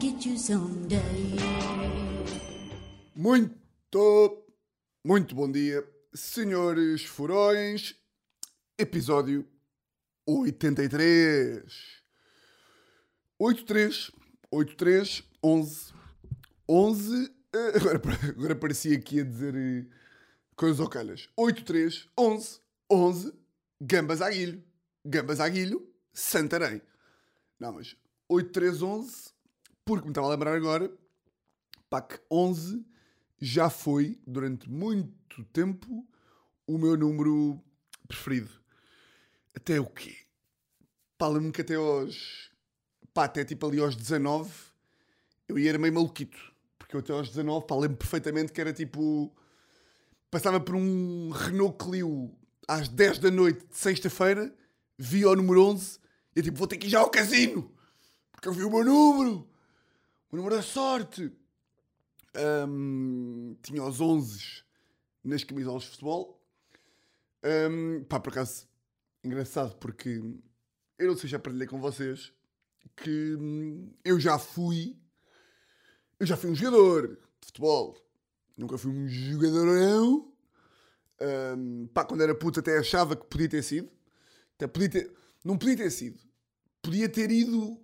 get you someday. Muito, muito bom dia, senhores furões. Episódio 83. 83, 83, 11, 11. eh, Agora, agora parecia aqui a dizer eh, coisas ao calhas. 83, 11, 11, Gambas à Guilho. Gambas à Guilho, Santarém. Não, mas 8311, porque me estava a lembrar agora, que 11 já foi, durante muito tempo, o meu número preferido. Até o quê? Lembro-me que até aos... Pá, até tipo ali aos 19, eu ia era meio maluquito. Porque eu até aos 19, pá, lembro perfeitamente que era tipo... Passava por um Renault Clio às 10 da noite de sexta-feira, via o número 11, e eu tipo, vou ter que ir já ao casino, porque eu vi o meu número, o número da sorte. Ahm, tinha os 11 nas camisolas de futebol. Ahm, pá, por acaso, engraçado, porque eu não sei se já partilhei com vocês que hum, eu já fui, eu já fui um jogador de futebol. Nunca fui um jogadorão. Ahm, pá, quando era puto até achava que podia ter sido. Até podia ter, não podia ter sido. Podia ter ido,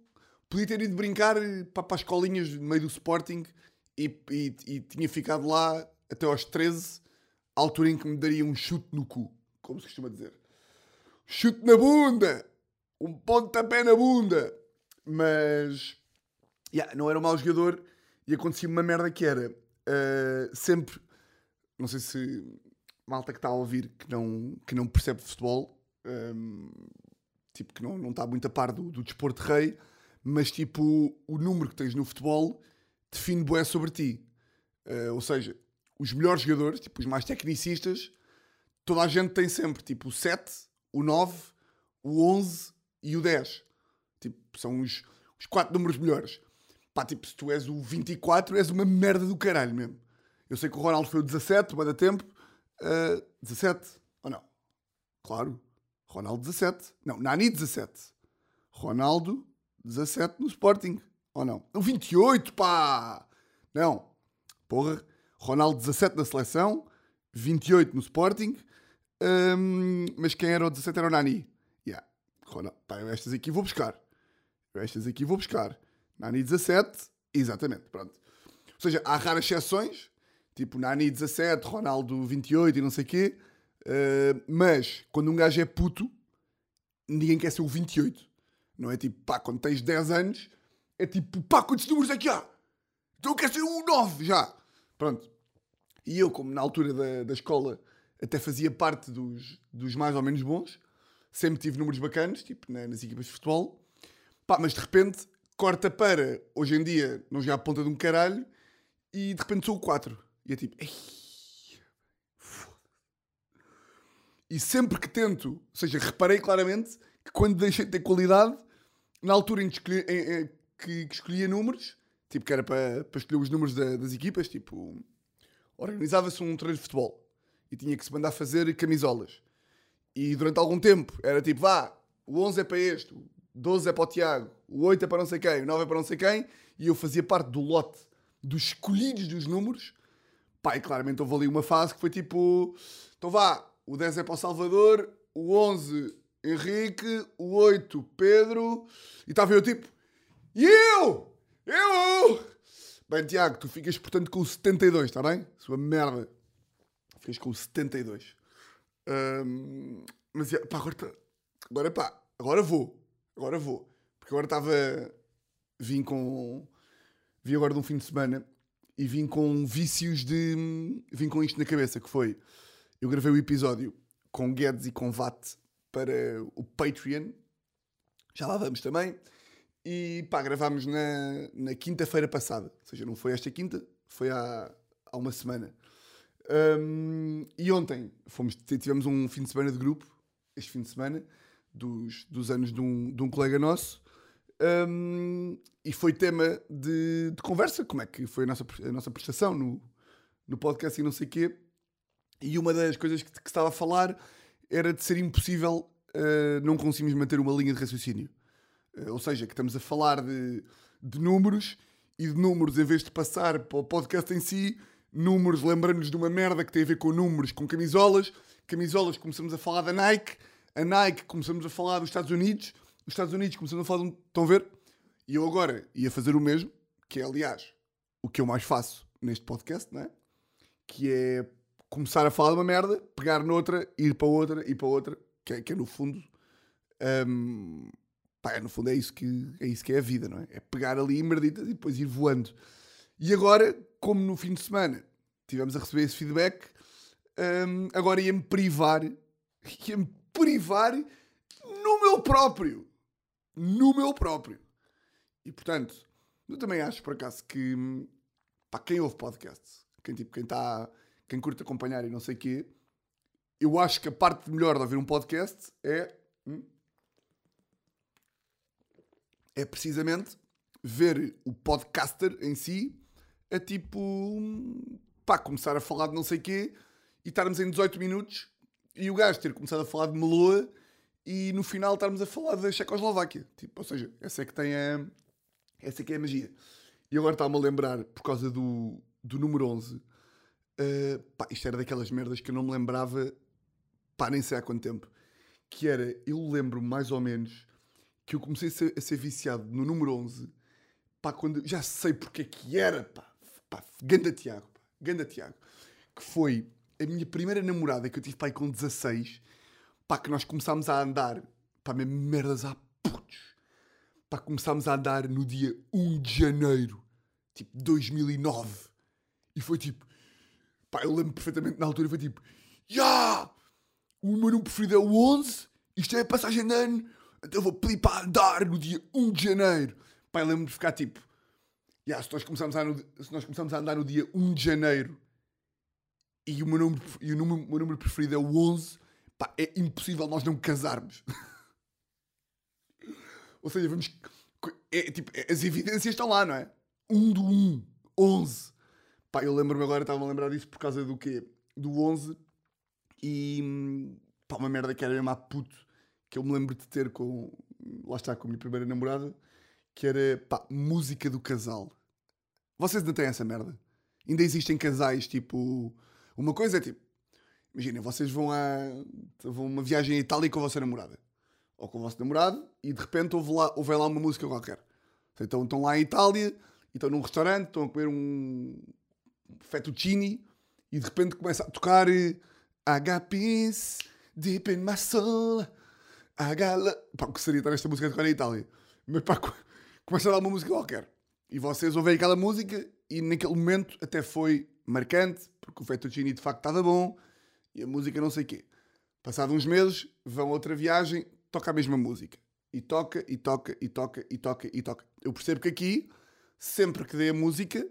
podia ter ido brincar pá, para as escolinhas no meio do Sporting e, e- e tinha ficado lá até aos 13, à altura em que me daria um chute no cu, como se costuma dizer. Chute na bunda! Um pontapé na bunda! Mas, yeah, não era um mau jogador e acontecia uma merda que era ah, sempre, não sei se malta que está a ouvir que não, que não percebe futebol, hum, tipo que não, não está muito a par do, do desporto de rei, mas tipo o número que tens no futebol define bué sobre ti. Uh, ou seja, os melhores jogadores, tipo os mais tecnicistas, toda a gente tem sempre tipo o 7, o 9, o 11 e o 10. Tipo, são os, os quatro números melhores. Pá, tipo, se tu és o 24, és uma merda do caralho mesmo. Eu sei que o Ronaldo foi o 17, vai dar tempo. Uh, 17, ou não? Claro. Ronaldo 17. Não, Nani 17. Ronaldo 17 no Sporting. Ou não? O 28, pá! Não. Porra. Ronaldo 17 na seleção. 28 no Sporting. Hum, mas quem era o 17 era o Nani. Yeah. Ronaldo. Pá, eu estas aqui vou buscar. Eu estas aqui vou buscar. Nani 17. Exatamente. Pronto. Ou seja, há raras exceções. Tipo Nani 17, Ronaldo 28 e não sei o quê. Uh, mas quando um gajo é puto, ninguém quer ser o 28. Não é tipo, pá, quando tens 10 anos, é tipo, pá, quantos números é que há? Então eu quero ser o 9 já. Pronto. E eu, como na altura da, da escola até fazia parte dos, dos mais ou menos bons, sempre tive números bacanas, tipo na- nas equipas de futebol, pá, mas de repente corta para, hoje em dia, não jogar a ponta de um caralho, e de repente sou o 4. E é tipo, "Ei, E sempre que tento, ou seja, reparei claramente que quando deixei de ter qualidade, na altura em que, em- em- que- que escolhia números, tipo que era para, para escolher os números da- das equipas, tipo, organizava-se um treino de futebol e tinha que se mandar fazer camisolas. E durante algum tempo era tipo, vá, o 11 é para este, o 12 é para o Tiago, o 8 é para não sei quem, o 9 é para não sei quem, e eu fazia parte do lote dos escolhidos dos números. Pá, e claramente houve ali uma fase que foi tipo, então vá, o 10 é para o Salvador, o 11 Henrique, o 8 Pedro, e estava eu tipo, e eu? Eu? Bem, Tiago, tu ficas portanto com o 72, está bem? Sua merda. Ficas com o 72. Ahm, mas pá, agora, tá- agora pá, agora vou. Agora vou. Porque agora estava. Vim com. Vim agora de um fim de semana e vim com vícios de. Vim com isto na cabeça, que foi. Eu gravei o episódio com Guedes e com VAT para o Patreon. Já lá vamos também. E pá, gravámos na, na quinta-feira passada. Ou seja, não foi esta quinta, foi há, há uma semana. Hum, e ontem fomos, tivemos um fim de semana de grupo, este fim de semana, dos, dos anos de um, de um colega nosso. Hum, e foi tema de, de conversa, como é que foi a nossa, a nossa prestação no, no podcast e não sei o quê. E uma das coisas que, que estava a falar era de ser impossível uh, não conseguirmos manter uma linha de raciocínio. Uh, ou seja, que estamos a falar de, de números e de números, em vez de passar para o podcast em si, números, lembrando-nos de uma merda que tem a ver com números, com camisolas. Camisolas, começamos a falar da Nike. A Nike, começamos a falar dos Estados Unidos. Os Estados Unidos, começamos a falar de... um- Estão a ver? E eu agora ia fazer o mesmo, que é, aliás, o que eu mais faço neste podcast, não é? Que é começar a falar de uma merda, pegar noutra, ir para outra, ir para outra, que é, que é no fundo... hum, pá, é, no fundo é isso, que, é isso que é a vida, não é? É pegar ali merditas e depois ir voando. E agora, como no fim de semana tivemos a receber esse feedback, hum, agora ia-me privar, ia-me privar no meu próprio. No meu próprio. E portanto, eu também acho por acaso que hum, pá, quem ouve podcasts, quem, tipo, quem, tá, quem curte acompanhar e não sei o quê, eu acho que a parte melhor de ouvir um podcast é. hum, é precisamente ver o podcaster em si a tipo hum, pá, começar a falar de não sei quê e estarmos em 18 minutos e o gajo ter começado a falar de Meloa e no final estarmos a falar da Checoslováquia. Tipo, ou seja, essa é que tem a. Essa é que é a magia. E agora está-me a lembrar, por causa do, do número 11, uh, pá, isto era daquelas merdas que eu não me lembrava, pá, nem sei há quanto tempo. Que era, eu lembro mais ou menos que eu comecei a ser, a ser viciado no número 11, pá, quando já sei porque é que era, pá, pá, ganda Tiago, pá, ganda Tiago, que foi a minha primeira namorada que eu tive, pá, com 16, pá, que nós começámos a andar, pá, mesmo merdas a putos, pá, começámos a andar no dia 1 de janeiro, tipo, 2009, e foi tipo, pá, eu lembro perfeitamente na altura, foi tipo, ya, o meu número preferido é o 11, isto é a passagem de ano, então eu vou pedir para andar no dia 1 de janeiro. Pá, eu lembro de ficar tipo, "Ya, se, nós começamos a, no- se nós começamos a andar no dia 1 de janeiro e o meu número, e o número, meu número preferido é o 11, pá, é impossível nós não casarmos. Ou seja, vamos. É, tipo, as evidências estão lá, não é? 1 do 1, 11. Pá, eu lembro-me agora, estava a lembrar disso por causa do quê? Do 11 e. pá, uma merda que era mesmo puto que eu me lembro de ter com. Lá está, com a minha primeira namorada, que era, pá, música do casal. Vocês ainda têm essa merda? Ainda existem casais, tipo. Uma coisa é tipo. Imagina, vocês vão a, vão uma viagem à Itália com a vossa namorada. Ou com o vosso namorado e de repente houve lá, houve lá uma música qualquer. Então estão lá em Itália e estão num restaurante, estão a comer um fettuccine e de repente começa a tocar eh, got peace deep in my soul. Love. Pá, o que seria estar esta música a tocar em Itália? Mas pá, co- começa a dar uma música qualquer. E vocês ouvem aquela música e naquele momento até foi marcante, porque o fettuccine de facto estava bom e a música não sei o quê. Passado uns meses, vão a outra viagem, toca a mesma música. E toca, e toca, e toca, e toca, e toca. Eu percebo que aqui, sempre que dê a música,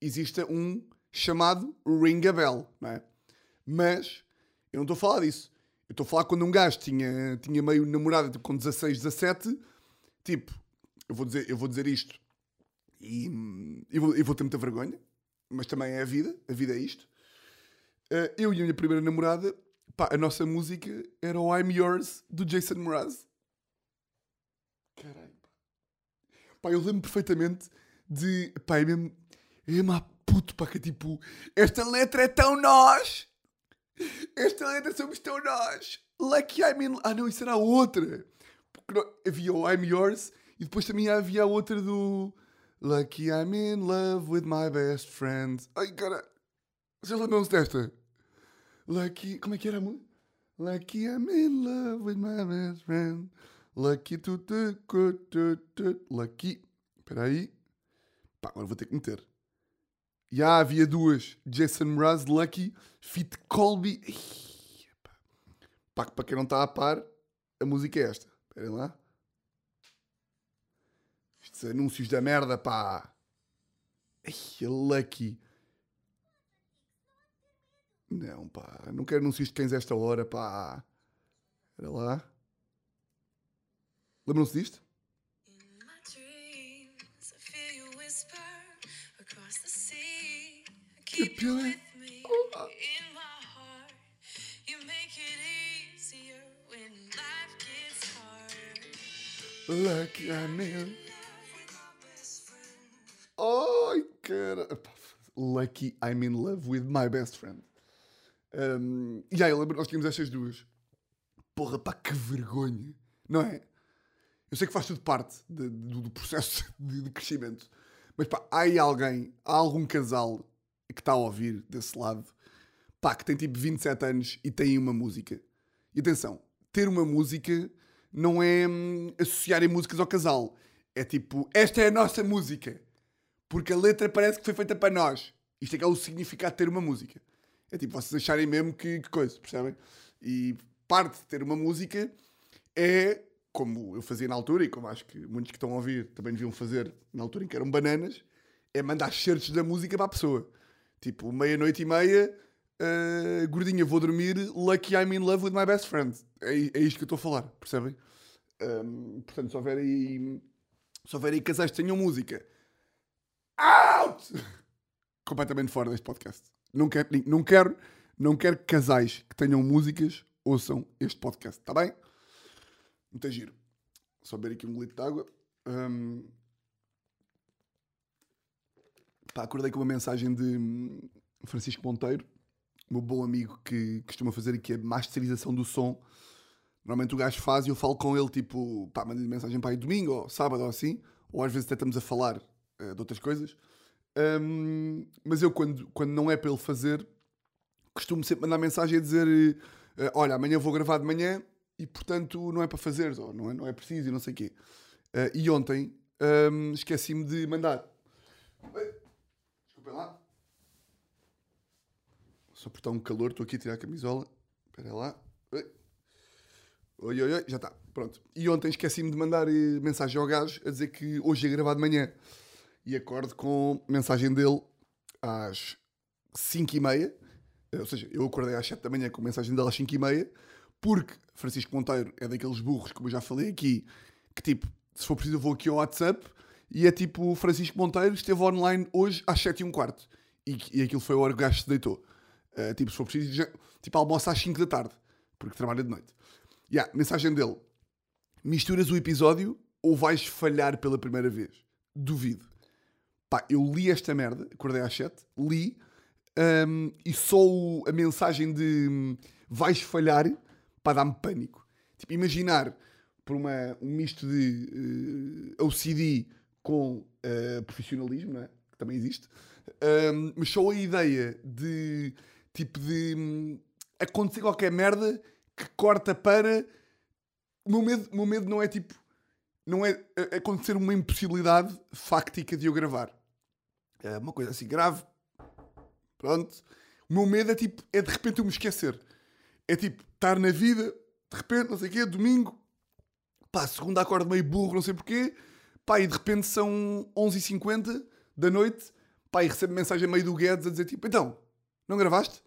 exista um chamado ring a bell, não é? Mas eu não estou a falar disso. Eu estou a falar quando um gajo tinha, tinha meio namorada tipo, com 16, 17, tipo, eu vou dizer, eu vou dizer isto e, vou, vou ter muita vergonha, mas também é a vida, a vida é isto. Eh, eu e a minha primeira namorada, pá, a nossa música era o I'm Yours do Jason Mraz. Caralho, pá. Pá, eu lembro perfeitamente de. Pá, é mesmo. É mesmo puto, pá, que é tipo. Esta letra é tão nós! Esta letra somos tão nós! Lucky I'm in. Ah, não, isso era outra! Porque não- havia o I'm Yours e depois também havia a outra do. Lucky I'm in love with my best friend. Ai, cara. Vocês lembram-se desta? Lucky. Como é que era a música? Lucky I'm in love with my best friend. Lucky good to the Lucky. Espera aí. Pá, agora vou ter que meter. Já havia duas. Jason Mraz, Lucky, Fit Colby. Pá. Pá, para quem não está a par, a música é esta. Esperem lá. Estes anúncios da merda, pá. Ai, Lucky. Não, pá. Não quero anúncios de cães esta hora, pá. Espera lá. Lembram-se disto? Love with my best friend. Oh! cara. Lucky I'm in love with my best friend. Um, e aí, eu lembro, nós tínhamos estas duas. Porra, pá, que vergonha. Não é? Eu sei que faz tudo parte de- do, do processo de, de crescimento. Mas pá, há aí alguém, há algum casal que está a ouvir desse lado, pá, que tem tipo 27 anos e tem uma música. E atenção, ter uma música não é hum, associarem músicas ao casal. É tipo, esta é a nossa música. Porque a letra parece que foi feita para nós. Isto é que é o significado de ter uma música. É tipo, vocês acharem mesmo que, que coisa, percebem? E parte de ter uma música é, como eu fazia na altura, e como acho que muitos que estão a ouvir também deviam fazer na altura em que eram bananas, é mandar certos da música para a pessoa. Tipo, meia-noite e meia, ah, gordinha, vou dormir, lucky I'm in love with my best friend. É, é isto que eu estou a falar, percebem? Ahm, portanto, se houver aí, se houver aí casais que tenham música, out! Completamente fora deste podcast. Não quero, não quero, não quero que casais que tenham músicas ouçam este podcast, está bem? Muito giro. Só beber aqui um golito de água. Ahm, Pá, acordei com uma mensagem de hum, Francisco Monteiro, meu bom amigo que costuma fazer aqui a masterização do som. Normalmente o gajo faz e eu falo com ele, tipo, pá, mando-lhe mensagem para aí domingo ou sábado ou assim, ou às vezes até estamos a falar eh, de outras coisas. Hum, mas eu, quando, quando não é para ele fazer, costumo sempre mandar mensagem a dizer: eh, Olha, amanhã vou gravar de manhã e portanto não é para fazer, ou não é, não é preciso e não sei o quê. Eh, e ontem hum, esqueci-me de mandar. Desculpem lá. Só por estar um calor, estou aqui a tirar a camisola. Espera lá. Oi. Oi, oi, já está. Pronto. E ontem esqueci-me de mandar eh, mensagem ao gajo a dizer que hoje ia gravar de manhã. E acordo com mensagem dele às 5 e meia. Eh, Ou seja, eu acordei às 7 da manhã com mensagem dele às 5 e meia. Porque Francisco Monteiro é daqueles burros, como eu já falei aqui, que tipo, se for preciso eu vou aqui ao WhatsApp e é tipo, Francisco Monteiro esteve online hoje às 7 e um quarto. E, e aquilo foi a hora que o gajo se deitou. Eh, tipo, se for preciso, já, tipo, almoça às 5 da tarde, porque trabalha de noite. Yeah, mensagem dele. Misturas o episódio ou vais falhar pela primeira vez? Duvido. Pá, eu li esta merda, acordei às 7, li, hum, e só o- a mensagem de hum, vais falhar, para dar-me pânico. Tipo, imaginar por uma, um misto de eh, OCD com eh, profissionalismo, não é? que também existe, hum, mas só a ideia de, tipo, de hum, acontecer qualquer merda que corta para... O meu medo, meu medo não é tipo não é acontecer uma impossibilidade fáctica de eu gravar. É uma coisa assim grave. Pronto. O meu medo é tipo, é de repente eu me esquecer. É tipo, estar na vida, de repente, não sei o quê, domingo, pá, segunda acordo meio burro, não sei porquê, pá, e de repente são 11h50 da noite, pá, e recebo mensagem meio do Guedes a dizer tipo, então, não gravaste?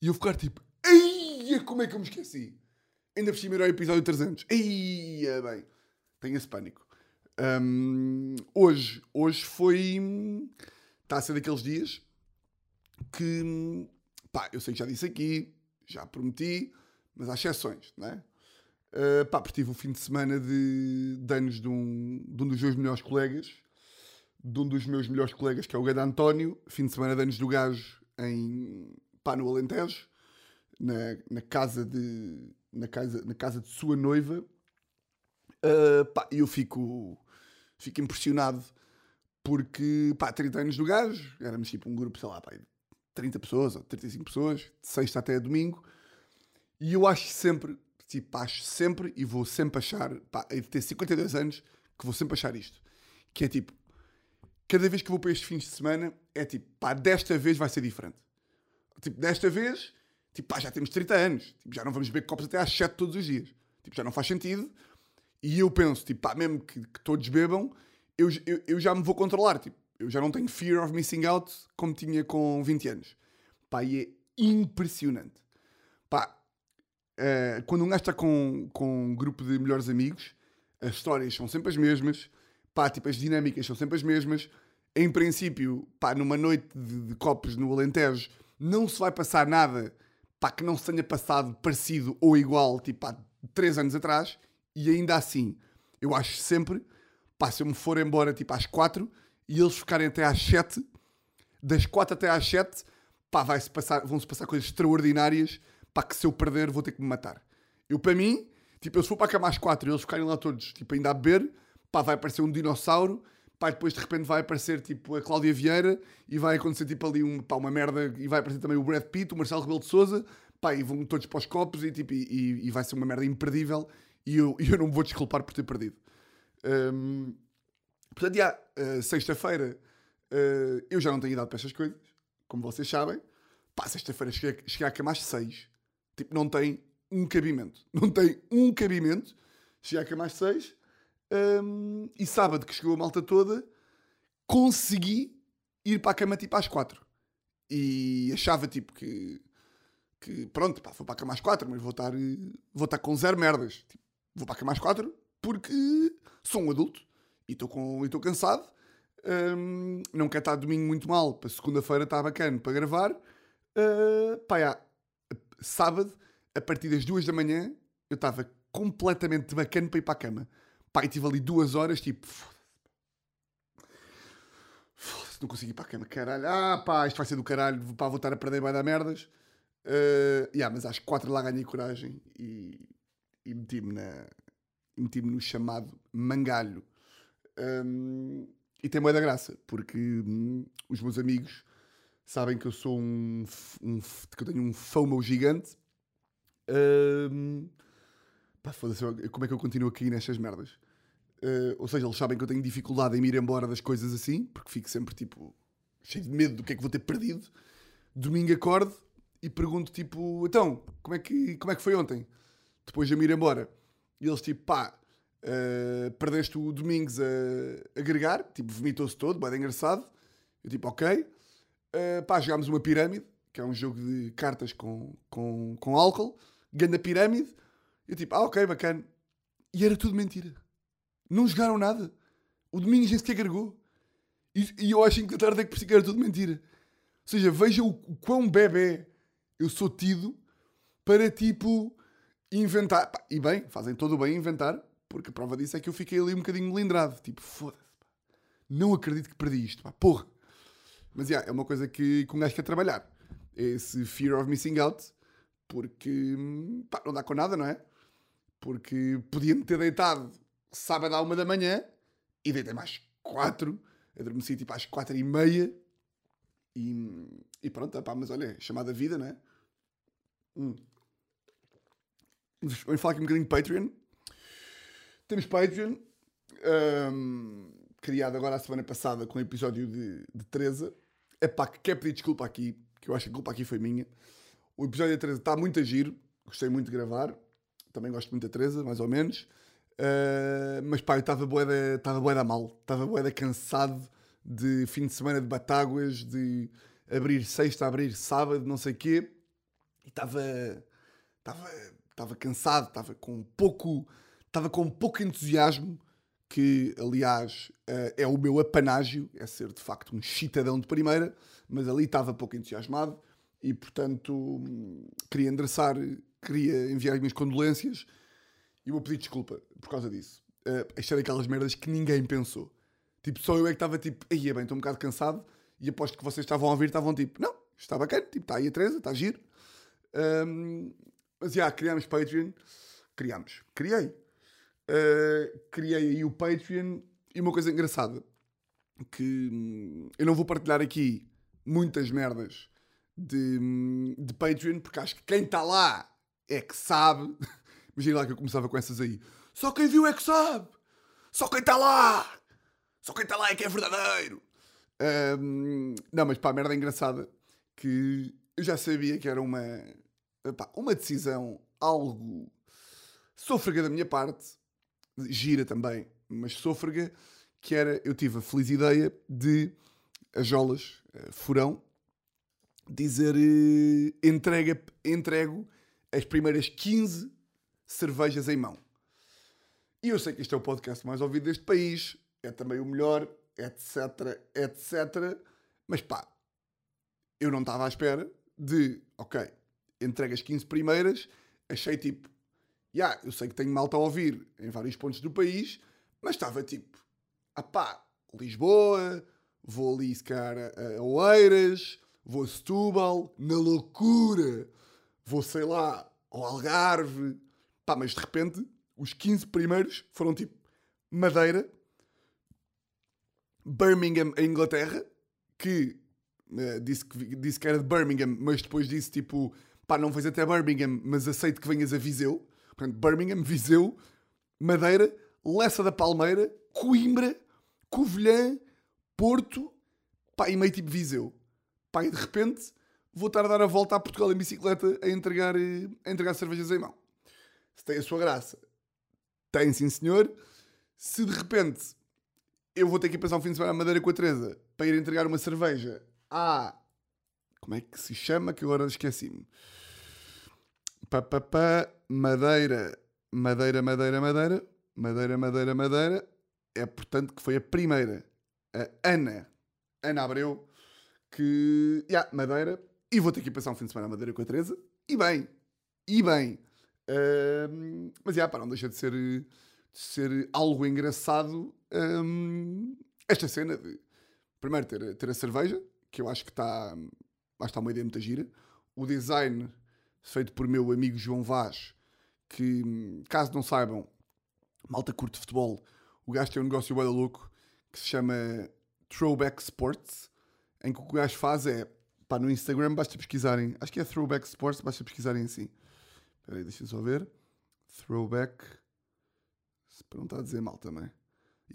E eu ficar tipo, eia, como é que eu me esqueci? Ainda por cima era o episódio 300. Eia, bem. Tenho esse pânico. Hum, hoje, hoje foi. Está a ser daqueles dias que. Pá, eu sei que já disse aqui, já prometi, mas há exceções, não é? Uh, pá, porque tive um fim de semana de, de anos de um, de um dos meus melhores colegas, de um dos meus melhores colegas, que é o Gado António, fim de semana de anos do gajo em, pá, no Alentejo, na, na casa de na casa, na casa de sua noiva. Uh, pá, eu fico, fico impressionado porque, pá, 30 anos do gajo, éramos tipo um grupo, sei lá, pá, de 30 pessoas ou 35 pessoas, de sexta até domingo, e eu acho sempre, tipo, acho sempre e vou sempre achar, pá, de ter 52 anos, que vou sempre achar isto, que é tipo, cada vez que vou para estes fins de semana, é tipo, pá, desta vez vai ser diferente. Tipo, desta vez, tipo, pá, já temos 30 anos, tipo, já não vamos beber copos até às 7 todos os dias. Tipo, já não faz sentido. E eu penso, tipo, pá, mesmo que, que todos bebam, eu, eu, eu já me vou controlar, tipo, eu já não tenho fear of missing out como tinha com 20 anos. Pá, e é impressionante. Eh, quando um gajo está com, com um grupo de melhores amigos, as histórias são sempre as mesmas, pá, tipo, as dinâmicas são sempre as mesmas. Em princípio, pá, numa noite de, de copos no Alentejo, não se vai passar nada, pá, que não se tenha passado parecido ou igual, tipo, há 3 anos atrás, e ainda assim, eu acho sempre, pá, se eu me for embora, tipo, às 4, e eles ficarem até às 7, das 4 até às 7, pá, vai-se passar, vão-se passar coisas extraordinárias, pá, que se eu perder vou ter que me matar. Eu, para mim, tipo, eu se for para a cama às 4 e eles ficarem lá todos, tipo, ainda a beber, pá, vai aparecer um dinossauro, pá, depois de repente vai aparecer, tipo, a Cláudia Vieira e vai acontecer, tipo, ali um, pá, uma merda, e vai aparecer também o Brad Pitt, o Marcelo Rebelo de Souza, pá, e vão todos para os copos e, tipo, e, e- vai ser uma merda imperdível e eu, e eu não me vou desculpar por ter perdido. Hum, portanto, já, uh, sexta-feira uh, eu já não tenho idade para estas coisas, como vocês sabem. Pá, sexta-feira cheguei, cheguei à cama às seis. Tipo, não tem um cabimento. Não tem um cabimento. Cama às seis. hum, e sábado, que chegou a malta toda, consegui ir para a cama tipo às quatro. E achava tipo que, que pronto, pá, vou para a cama às quatro, mas vou estar, vou estar com zero merdas. Tipo, vou para a cama às quatro porque sou um adulto e estou cansado. Hum, não quero estar domingo muito mal, para segunda-feira está bacana para gravar. Uh, pá, já, sábado, a partir das duas da manhã, eu estava completamente bacana para ir para a cama. Pá, e tive ali duas horas, tipo, foda-se. Não consegui ir para a cama, caralho. Ah, pá, isto vai ser do caralho, pá, vou estar a perder vai dar merdas. Uh, yeah, mas às quatro lá ganhei coragem e, e meti-me na, meti-me no chamado mangalho. Um, e tem moeda graça, porque hum, os meus amigos sabem que eu sou um, um que eu tenho um FOMO gigante. Um, pá, foda-se, como é que eu continuo aqui nestas merdas? Uh, ou seja, eles sabem que eu tenho dificuldade em me ir embora das coisas assim, porque fico sempre tipo cheio de medo do que é que vou ter perdido. Domingo acordo e pergunto tipo, então, como é que, como é que foi ontem? Depois de me ir embora. E eles tipo, pá, uh, perdeste o Domingos a, a gregar, tipo, vomitou-se todo, bem engraçado. Eu tipo, ok. Uh, pá, jogámos uma pirâmide, que é um jogo de cartas com, com, com álcool. Ganda pirâmide. Eu tipo, ah, ok, bacana. E era tudo mentira. Não jogaram nada. O Domingos nem sequer gregou. E, e eu acho que da tarde é que percebi que era tudo mentira. Ou seja, veja o, o quão bebê eu sou tido para tipo inventar. Pá, e bem, fazem todo o bem em inventar, porque a prova disso é que eu fiquei ali um bocadinho melindrado. Tipo, foda-se. Não acredito que perdi isto, pá, porra. Mas yeah, é uma coisa que, um gajo quer trabalhar. É esse fear of missing out, porque hum, pá, não dá com nada, não é? Porque podia-me ter deitado sábado à uma da manhã e deitei mais quatro, adormeci tipo às quatro e meia e, e pronto, pá, mas olha, chamada vida, não é? Hum. Vamos falar aqui um bocadinho de Patreon. Temos Patreon, hum, criado agora a semana passada com o episódio de, de Teresa. É pá, que quer pedir desculpa aqui, que eu acho que a culpa aqui foi minha. O episódio da Teresa está muito a giro, gostei muito de gravar. Também gosto muito da Teresa, mais ou menos. Uh, mas pá, eu estava boeda, estava boeda mal, estava boeda cansado de fim de semana de batáguas, de abrir sexta, abrir sábado, não sei quê. E estava, estava, estava cansado, estava com pouco, estava com pouco entusiasmo, que aliás uh, é o meu apanágio, é ser de facto um chitadão de primeira, mas ali estava pouco entusiasmado e portanto queria endereçar, queria enviar as minhas condolências e vou pedir desculpa por causa disso. Uh, isto é daquelas merdas que ninguém pensou. Tipo, só eu é que estava tipo, aí é bem, estou um bocado cansado e aposto que vocês estavam a ouvir, estavam tipo, não, está bacana, tipo, está aí a Teresa, está giro. Um, mas já, criámos Patreon, criámos, criei. Uh, criei aí o Patreon e uma coisa engraçada que hum, eu não vou partilhar aqui muitas merdas de, hum, de Patreon porque acho que quem está lá é que sabe. Imagina lá que eu começava com essas aí. Só quem viu é que sabe. Só quem está lá. Só quem está lá é que é verdadeiro. Um, não, mas pá, a merda engraçada que eu já sabia que era uma, uma decisão algo sôfrega da minha parte, gira também, mas sôfrega, que era, eu tive a feliz ideia de as jolas, uh, furão, dizer uh, entrega, entrego as primeiras 15 cervejas em mão. E eu sei que este é o podcast mais ouvido deste país, é também o melhor, etc, etc. Mas pá, eu não estava à espera de, ok, entrega as 15 primeiras, achei tipo, yeah, eu sei que tenho malta a ouvir em vários pontos do país, mas estava tipo, ah pá, Lisboa, vou ali, se calhar, a Oeiras, vou a Setúbal, na loucura, vou, sei lá, ao Algarve. Pá, mas de repente, os 15 primeiros foram tipo Madeira, Birmingham, a Inglaterra, que eh, disse, que disse que era de Birmingham, mas depois disse tipo, pá, não vais até Birmingham, mas aceito que venhas a Viseu. Portanto, Birmingham, Viseu, Madeira, Lessa da Palmeira, Coimbra, Covilhã, Porto, pá, e meio tipo Viseu. Pá, e de repente vou estar a dar a volta a Portugal em bicicleta a entregar, eh, a entregar cervejas em mão. Se tem a sua graça, tem sim senhor. Se de repente eu vou ter que ir passar um fim de semana à Madeira com a Teresa para ir entregar uma cerveja à. Como é que se chama? Que agora esqueci-me. Pá, pá, pá, Madeira, Madeira, Madeira, Madeira, Madeira, Madeira, Madeira. É portanto que foi a primeira, a Ana, Ana Abreu, que. Yeah, Madeira. E vou ter que ir passar um fim de semana à Madeira com a Teresa. E bem, e bem. Mas já, pá, não deixa de ser, de ser algo engraçado ahm, esta cena de primeiro ter, ter a cerveja, que eu acho que está lá está uma ideia muito gira. O design feito por meu amigo João Vaz, que caso não saibam, malta curte futebol, o gajo tem um negócio bem louco que se chama Throwback Sports, em que o que o gajo faz é, pá, no Instagram basta pesquisarem, acho que é Throwback Sports, basta pesquisarem assim. Espera aí, deixa só ver. Throwback. Para não a dizer mal também.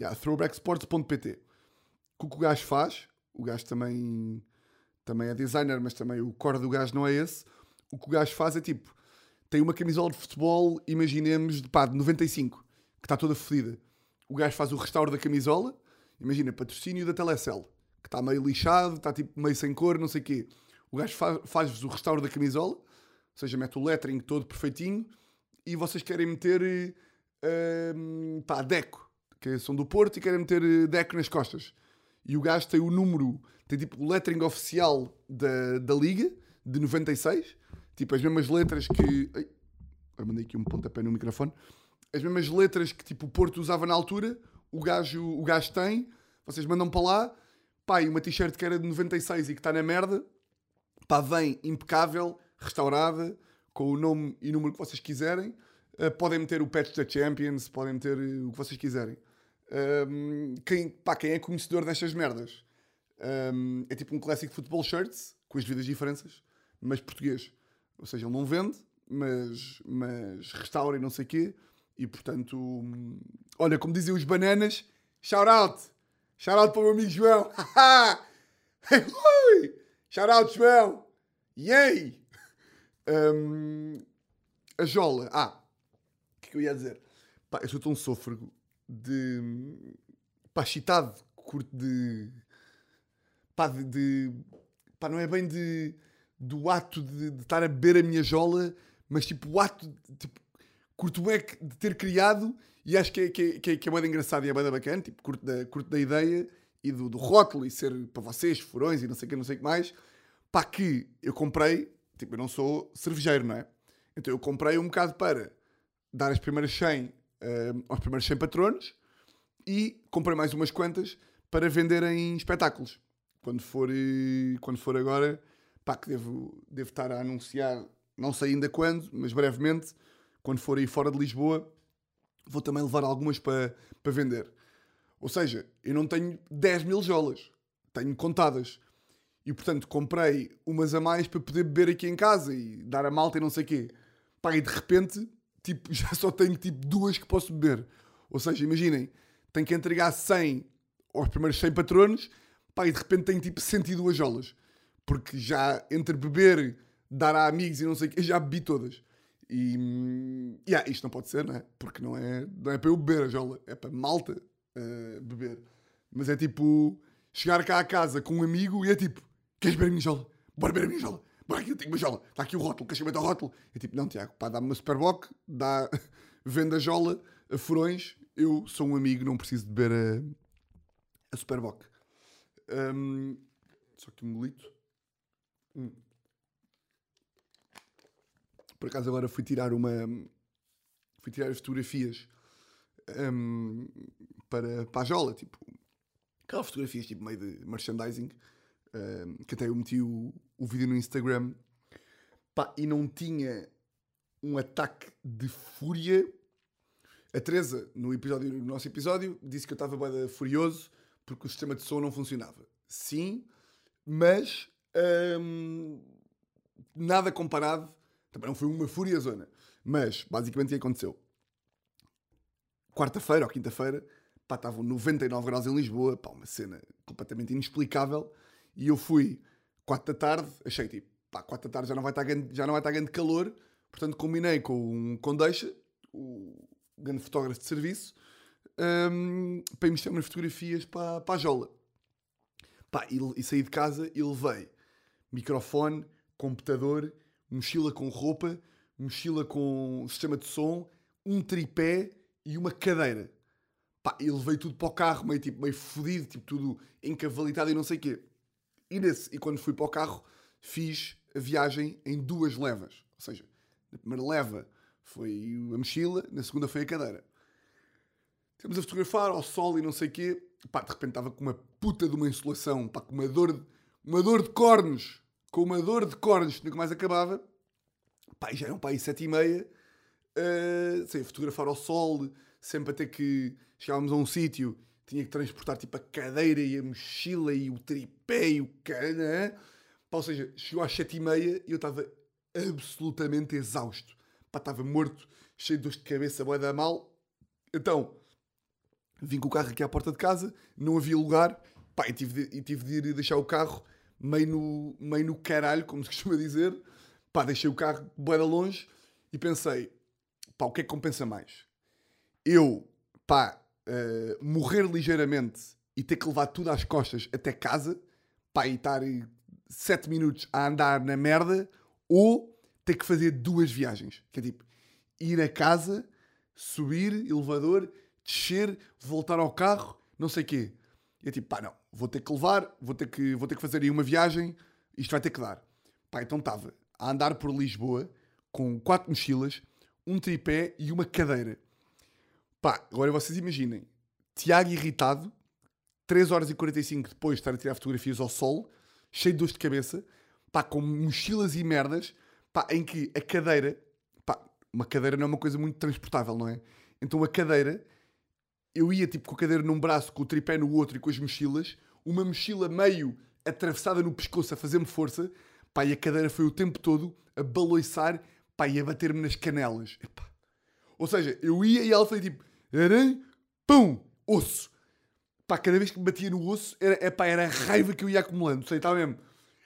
Yeah, throwbacksports.pt. O que o gajo faz, o gajo também, também é designer, mas também o core do gajo não é esse. O que o gajo faz é tipo: tem uma camisola de futebol, imaginemos, de, pá, de 95, que está toda fodida. O gajo faz o restauro da camisola, imagina, patrocínio da Telecel, que está meio lixado, está tipo meio sem cor, não sei o quê. O gajo fa- faz-vos o restauro da camisola, ou seja, mete o lettering todo perfeitinho, e vocês querem meter hum, pá, deco, que são do Porto e querem meter eh, deco nas costas. E o gajo tem o número, tem tipo o lettering oficial da, da Liga, de 96, tipo as mesmas letras que. Ai, eu mandei aqui um pontapé no microfone. As mesmas letras que tipo o Porto usava na altura, o gajo, o gajo tem, vocês mandam para lá, pá, e uma t-shirt que era de 96 e que está na merda, pá, vem impecável, restaurada, com o nome e número que vocês quiserem. Uh, podem meter o patch da Champions, podem meter uh, o que vocês quiserem. Um, quem, pá, quem é conhecedor destas merdas? Um, é tipo um Classic Football Shirts, com as devidas diferenças, mas português. Ou seja, ele não vende, mas, mas restaura e não sei o quê. E portanto, hum, olha, como diziam os bananas, shout out! Shout out para o meu amigo João! Shout out, João! Yay! Um, a Jola, ah, o que é que eu ia dizer? Pá, eu sou tão sôfrego de. pá, excitado, curto de. pá, de. de- pá, não é bem de. Do ato de, de estar a beber a minha jola, mas tipo, o ato. tipo, curto é de ter criado e acho que é, que é, que é, é bem engraçado e é bem bacana, tipo, curto da, curto da ideia e do, do rótulo e ser para vocês, furões e não sei o que, não sei o que mais. Pá, que eu comprei, tipo, eu não sou cervejeiro, não é? Então eu comprei um bocado para dar as primeiras 100 eh, aos primeiros 100 patronos e comprei mais umas quantas para vender em espetáculos. Quando for, eh, quando for agora, pá, que devo, devo estar a anunciar, não sei ainda quando, mas brevemente, quando for aí fora de Lisboa, vou também levar algumas para, para vender. Ou seja, eu não tenho 10 mil jolas, tenho contadas. E portanto comprei umas a mais para poder beber aqui em casa e dar a malta e não sei o quê. Pá, e de repente, tipo, já só tenho tipo duas que posso beber. Ou seja, imaginem, tenho que entregar 100 aos primeiros 100 patronos, pá, e de repente tenho tipo 102 jolas. Porque já entre beber, dar a amigos e não sei o quê, já bebi todas. E yeah, isto não pode ser, não é? Porque não é, não é para eu beber a jola, é para malta eh, beber. Mas é tipo chegar cá a casa com um amigo e é tipo: Queres beber a minha jola? Bora beber a minha jola. Bora aqui, eu tenho uma jola. Está aqui o rótulo, queres saber o rótulo? É tipo: Não, Tiago, pá, dá-me uma Superboc, dá, vende a jola a furões. Eu sou um amigo, não preciso de beber a, a Superboc. Hum, só que um golito. Hum. Por acaso agora fui tirar uma. Fui tirar as fotografias hum, para, para a Jola, tipo. Aquelas fotografias tipo meio de merchandising, ehm, que até eu meti o, o vídeo no Instagram, pá, e não tinha um ataque de fúria. A Teresa, no, episódio, no nosso episódio, disse que eu estava furioso porque o sistema de som não funcionava. Sim, mas nada comparado. Também não foi uma fúria zona. Mas, basicamente, o que aconteceu? Quarta-feira ou quinta-feira, pá, estavam 99 graus em Lisboa, pá, uma cena completamente inexplicável. E eu fui 4 da tarde, achei tipo, pá, 4 da tarde já não vai estar grande, já não vai estar grande calor, portanto combinei com um Condeixa, o grande fotógrafo de serviço, hum, para ir mostrar umas fotografias para, para a Jola. Pá, e, e saí de casa e levei microfone, computador, mochila com roupa, mochila com sistema de som, um tripé e uma cadeira. Pá, e levei tudo para o carro, meio, tipo, meio fodido, tipo, tudo encavalitado e não sei o quê. E, nesse, e quando fui para o carro, fiz a viagem em duas levas. Ou seja, na primeira leva foi a mochila, na segunda foi a cadeira. Temos a fotografar ao sol e não sei o quê. Pá, de repente estava com uma puta de uma insolação, pá, com uma dor uma dor de cornos. Com uma dor de cornos que nunca mais acabava. Pá, já eram pá, aí sete e meia. Uh, fotografar ao sol, sempre a ter que... Chegávamos a um sítio, tinha que transportar tipo a cadeira e a mochila e o tripé e o cana. Pá, ou seja, chegou às sete e meia e eu estava absolutamente exausto. Pá, estava morto, cheio de dores de cabeça, boa da mal. Então, vim com o carro aqui à porta de casa, não havia lugar, pá, e tive de, e tive de ir deixar o carro meio no, meio no caralho, como se costuma dizer. Pá, deixei o carro bem longe e pensei, pá, o que é que compensa mais? Eu, pá, uh, morrer ligeiramente e ter que levar tudo às costas até casa, pá, e estar 7 minutos a andar na merda, ou ter que fazer duas viagens. Que é tipo, ir a casa, subir, elevador, descer, voltar ao carro, não sei o quê. E é tipo, pá, não, vou ter que levar, vou ter que, vou ter que fazer aí uma viagem, isto vai ter que dar. Pá, então estava a andar por Lisboa com quatro mochilas, um tripé e uma cadeira. Pá, agora vocês imaginem, Tiago irritado, 3 horas e 45 depois de estar a tirar fotografias ao sol, cheio de dores de cabeça, pá, com mochilas e merdas, pá, em que a cadeira, pá, uma cadeira não é uma coisa muito transportável, não é? Então a cadeira, eu ia tipo com a cadeira num braço, com o tripé no outro e com as mochilas, uma mochila meio atravessada no pescoço a fazer-me força, pá, e a cadeira foi o tempo todo a baloiçar, pá, e a bater-me nas canelas. Epá. Ou seja, eu ia e ela foi tipo, aranha, pum, osso. Pá, cada vez que me batia no osso, era, epá, era a raiva que eu ia acumulando, sei, está mesmo.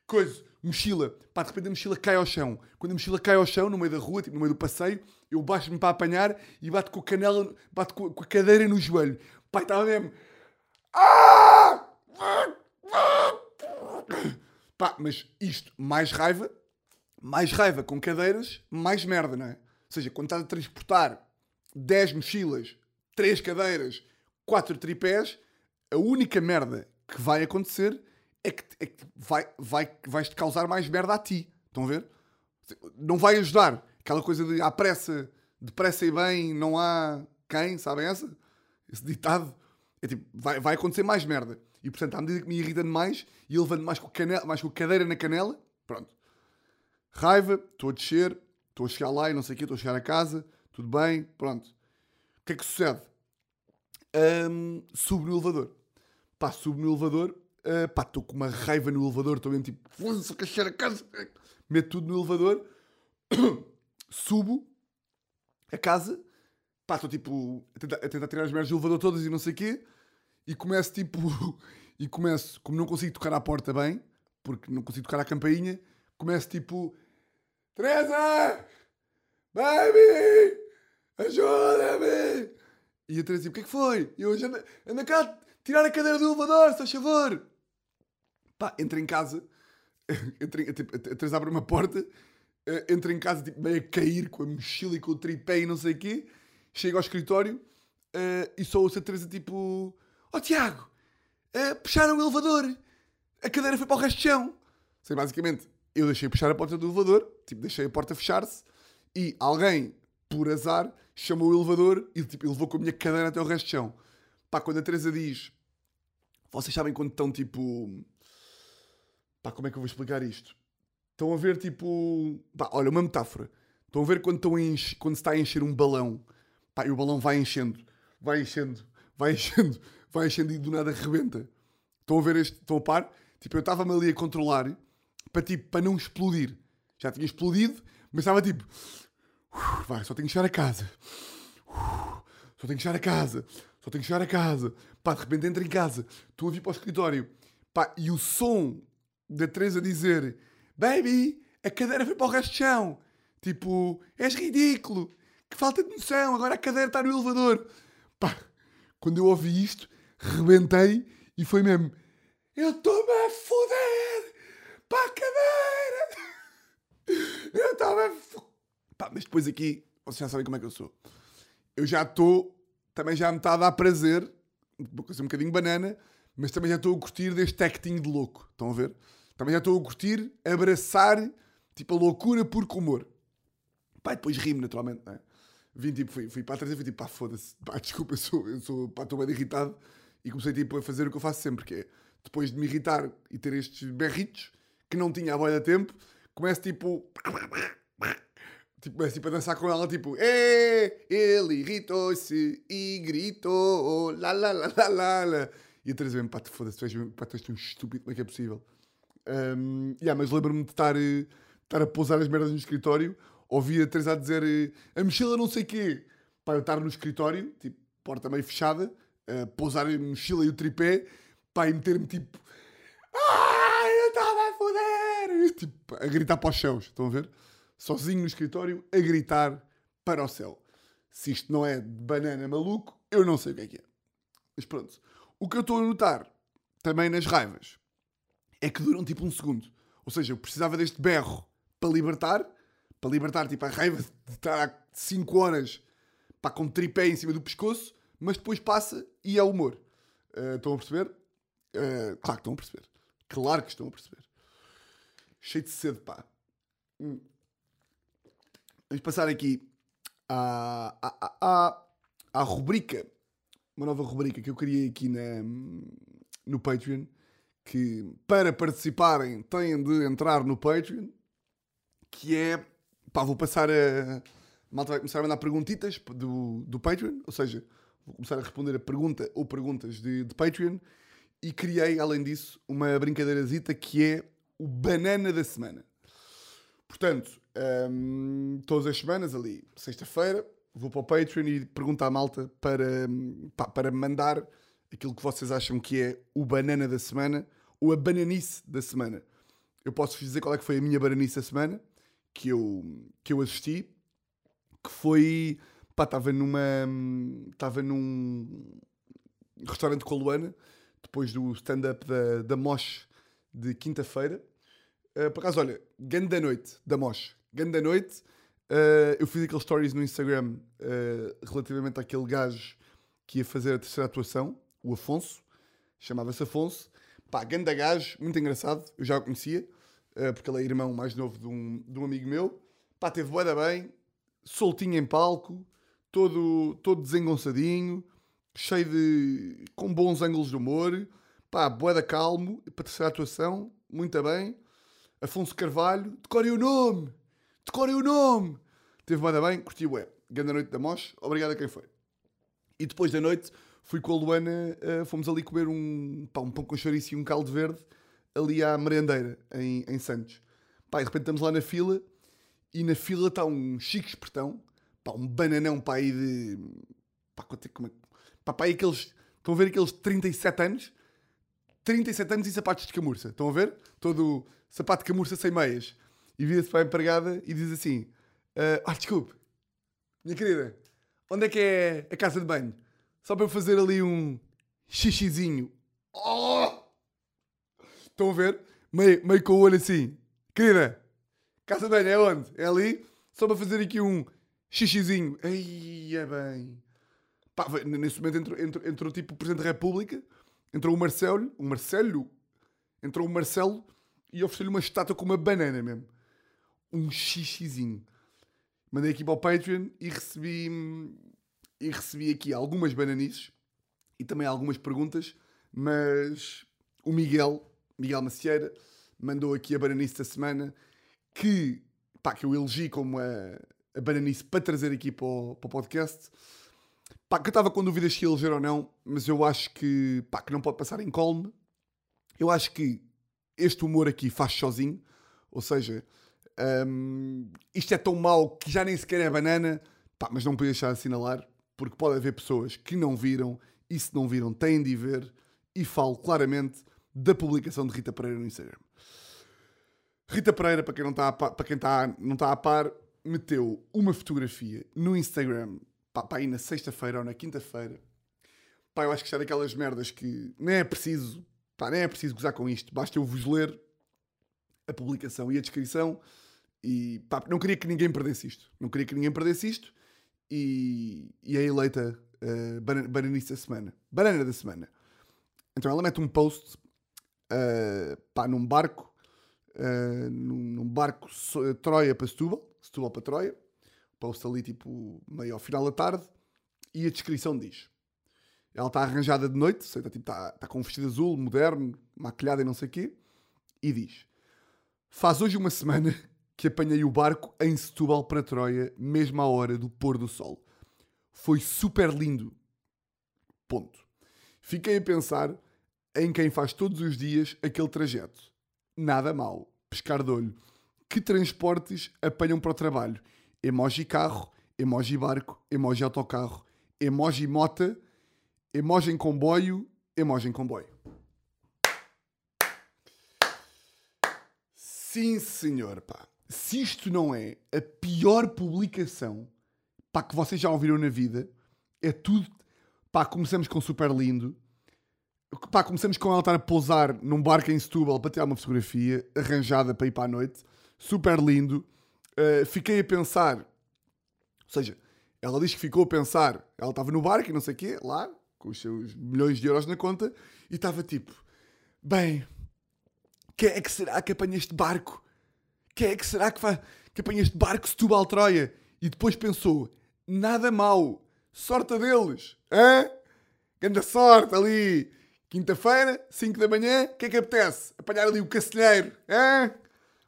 Coisa, mochila, pá, de repente a mochila cai ao chão. Quando a mochila cai ao chão, no meio da rua, tipo, no meio do passeio, eu baixo-me para apanhar e bato com a canela, bato com, a cadeira no joelho. Pá, estava mesmo. Ah! Pá, mas isto, mais raiva, mais raiva com cadeiras, mais merda, não é? Ou seja, quando estás a transportar 10 mochilas, 3 cadeiras, 4 tripés, a única merda que vai acontecer é que, é que vai, vai, vais-te causar mais merda a ti. Estão a ver? Não vai ajudar. Aquela coisa de à pressa, depressa e bem, não há quem, sabem essa? Esse ditado. É tipo, vai, vai acontecer mais merda. E portanto, à medida que me irritando mais e levando mais com, canela, mais com a cadeira na canela, pronto. Raiva, estou a descer, estou a chegar lá e não sei o quê, estou a chegar a casa, tudo bem, pronto. O que é que sucede? Um, subo no elevador. Pá, subo no elevador, uh, pá, estou com uma raiva no elevador, estou mesmo tipo, foda-se, a casa. Meto tudo no elevador, subo a casa, pá, estou tipo a tentar, a tentar tirar as merdas do elevador todas e não sei o quê, e começo tipo, e começo, como não consigo tocar à porta bem, porque não consigo tocar à campainha, começo tipo, Teresa! Baby! Ajuda-me! E a Teresa tipo, o que é que foi? E eu, anda, anda cá, tirar a cadeira do elevador, se faz favor! Pá, entra em casa, entra, tipo, a Teresa abre uma porta, eh, entra em casa tipo, meio a cair com a mochila e com o tripé e não sei o quê, chega ao escritório eh, e só ouço a Teresa tipo, ó Tiago, eh, puxaram o elevador, a cadeira foi para o chão. Sei, basicamente, eu deixei puxar a porta do elevador, tipo, deixei a porta fechar-se e alguém, por azar, chamou o elevador e tipo, ele levou com a minha cadeira até o chão. Pá, quando a Teresa diz Vocês sabem quando estão tipo. Pá, como é que eu vou explicar isto? Estão a ver tipo. Pá, olha, uma metáfora. Estão a ver quando, estão enche- quando se está a encher um balão. Pá, e o balão vai enchendo, vai enchendo, vai enchendo, vai enchendo e do nada rebenta. Estão a ver este. Estão a par? Tipo, eu estava-me ali a controlar para, tipo, para não explodir. Já tinha explodido, mas estava tipo. "Uf, Vai, só tenho que chegar a casa. Só tenho que chegar a casa. Só tenho que chegar a casa. Pá, de repente entro em casa. Estou a vir para o escritório. Pá, e o som da Teresa dizer: Baby, a cadeira foi para o resto de chão. Tipo, és ridículo. Que falta de noção. Agora a cadeira está no elevador. Pá, quando eu ouvi isto, rebentei e foi mesmo: Eu estou-me a foder para a cadeira. Eu estava a fo- Pá, mas depois aqui, vocês já sabem como é que eu sou. Eu já estou, também já me está a dar prazer, uma coisa um bocadinho banana, mas também já estou a curtir deste acting de louco. Estão a ver? Também já estou a curtir, abraçar, tipo, a loucura por humor. Pá, depois rimo, naturalmente, não é? Vim, tipo, fui, fui para trás e fui tipo, pá, foda-se, pá, desculpa, eu sou, eu sou, pá, estou bem irritado. E comecei, tipo, a fazer o que eu faço sempre, que é, depois de me irritar e ter estes berritos, que não tinha a boia tempo, começo, tipo, tipo, começo, tipo, a dançar com ela, tipo, é, ele irritou-se e gritou, lá, lá, lá, lá, lá. E a Teresa mesmo, pá, foda-se, tu és, pá, tu és tão estúpido, como é que é possível? Um, yeah, mas lembro-me de estar, eh, estar a pousar as merdas no escritório, ouvi a Teresa a dizer eh, a mochila não sei quê. Pá, eu estar no escritório, tipo, porta meio fechada, a pousar a mochila e o tripé, e meter-me tipo, ai, eu estava a foder! Tipo, a gritar para os céus, estão a ver? Sozinho no escritório, a gritar para o céu. Se isto não é de banana maluco, eu não sei o que é que é. Mas pronto. O que eu estou a notar, também nas raivas, é que duram tipo um segundo. Ou seja, eu precisava deste berro para libertar, para libertar tipo a raiva de estar há 5 horas pá, com tripé em cima do pescoço, mas depois passa e é humor. Ah, estão a perceber? Ah, claro que estão a perceber. Claro que estão a perceber. Cheio de sede, pá. Hum. Vamos passar aqui à, à, à, à rubrica, uma nova rubrica que eu criei aqui na, no Patreon, que para participarem têm de entrar no Patreon, que é, pá, vou passar a... a Malta vai começar a mandar perguntitas do, do Patreon, ou seja, vou começar a responder a pergunta ou perguntas de, de Patreon, e criei, além disso, uma brincadeirazita que é o Banana da Semana. Portanto, hum, todas as semanas, ali, sexta-feira, vou para o Patreon e pergunto à malta para, hum, pá, para mandar aquilo que vocês acham que é o banana da semana ou a bananice da semana. Eu posso dizer qual é que foi a minha bananice da semana que eu, que eu assisti, que foi, pá, estava numa, estava num restaurante com a Luana, depois do stand-up da, da Mosh de quinta-feira. Uh, por acaso, olha, ganda noite da Mosh. Ganda noite. Uh, eu fiz aqueles stories no Instagram uh, relativamente àquele gajo que ia fazer a terceira atuação, o Afonso. Chamava-se Afonso. Pá, ganda gajo, muito engraçado. Eu já o conhecia, uh, porque ele é irmão mais novo de um, de um amigo meu. Pá, teve boa bem, soltinho em palco, todo, todo desengonçadinho, cheio de. com bons ângulos de humor. Pá, boeda calmo, para terceira atuação, muito bem. Afonso Carvalho, decorem o nome! Decorem o nome! Teve bem, bem, curti o Grande noite da Mosh, obrigado a quem foi. E depois da noite fui com a Luana, uh, fomos ali comer um, um pão com chouriço e um caldo verde ali à merendeira, em, em Santos. Pá, de repente estamos lá na fila e na fila está um chique espertão, pá, um bananão pá, aí de. Pá, é, como é, pá, pá, aí aqueles. Estão a ver aqueles 37 anos? 37 anos e sapatos de camurça. Estão a ver? Todo sapato de camurça sem meias. E vira-se para a empregada e diz assim: ah, ah, desculpe, minha querida, onde é que é a casa de banho? Só para fazer ali um xixizinho. Oh! Estão a ver? Meio, meio com o olho assim. Querida, casa banho é onde? É ali? Só para fazer aqui um xixizinho. Ai, é bem. Pá, nesse momento entrou, entrou, entrou tipo o Presidente da República, entrou o Marcelo, o Marcelo, entrou o Marcelo e ofereceu-lhe uma estátua com uma banana mesmo. Um xixizinho. Mandei aqui para o Patreon e recebi, e recebi aqui algumas bananices e também algumas perguntas mas o Miguel, Miguel Macieira, mandou aqui a bananice da semana que, pá, que eu elegi como a, a bananice para trazer aqui para o, para o podcast. Pá, que eu estava com dúvidas se eleger ou não, mas eu acho que, pá, que não pode passar em colme. Eu acho que este humor aqui faz sozinho, ou seja, hum, isto é tão mau que já nem sequer é banana, pá, mas não podia deixar de assinalar, porque pode haver pessoas que não viram e se não viram têm de ver, e falo claramente da publicação de Rita Pereira no Instagram. Rita Pereira, para quem não está a par, para quem está, não está a par, meteu uma fotografia no Instagram, pá, aí na sexta-feira ou na quinta-feira. Pá, eu acho que já é daquelas merdas que nem é preciso, pá, nem é preciso gozar com isto, basta eu vos ler a publicação e a descrição e pá, não queria que ninguém perdesse isto. Não queria que ninguém perdesse isto e, e é eleita uh, bananista da semana. Banana da semana. Então ela mete um post uh, pá, num barco, uh, num, num barco so, Troia para Setúbal, Setúbal para Troia, post ali tipo meio ao final da tarde, e a descrição diz: ela está arranjada de noite, está, tipo, está, está com um vestido azul, moderno, maquilhada e não sei o quê, e diz: Faz hoje uma semana que apanhei o barco em Setúbal para Troia, mesmo à hora do pôr do sol. Foi super lindo. Ponto. Fiquei a pensar em quem faz todos os dias aquele trajeto. Nada mal. Pescar de olho. Que transportes apanham para o trabalho? Emoji carro, emoji barco, emoji autocarro, emoji mota, emoji em comboio, emoji em comboio. Sim, senhor, pá. Se isto não é a pior publicação pá, que vocês já ouviram na vida, é tudo. Pá, começamos com super lindo. Pá, começamos com ela estar a pousar num barco em Setúbal para tirar uma fotografia arranjada para ir para a noite. Super lindo. Uh, fiquei a pensar. Ou seja, ela diz que ficou a pensar. Ela estava no barco e não sei o quê, lá, com os seus milhões de euros na conta, e estava tipo: Bem, quem é que será que apanha este barco? Quem é que será que, vai, que apanha este barco Setúbal-Troia? E depois pensou: Nada mal. Sorte deles. Hã? Grande sorte ali. Quinta-feira, 5 da manhã, o que é que apetece? Apanhar ali o Cacilheiro, hã?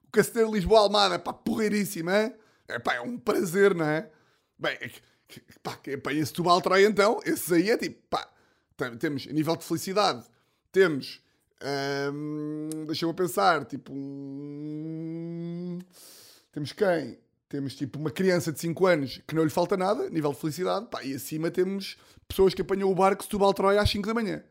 O Cacilheiro Lisboa-Almada, pá, porreiríssimo, hã? É, pá, é um prazer, não é? Bem, é que- pá, quem apanha Setúbal Troia então, esses aí é tipo, pá, tem- temos, a nível de felicidade, temos, hum, deixa-me pensar, tipo, hum, temos quem? Temos tipo uma criança de 5 anos que não lhe falta nada, nível de felicidade, pá, e acima temos pessoas que apanham o barco Setúbal Troia às 5 da manhã.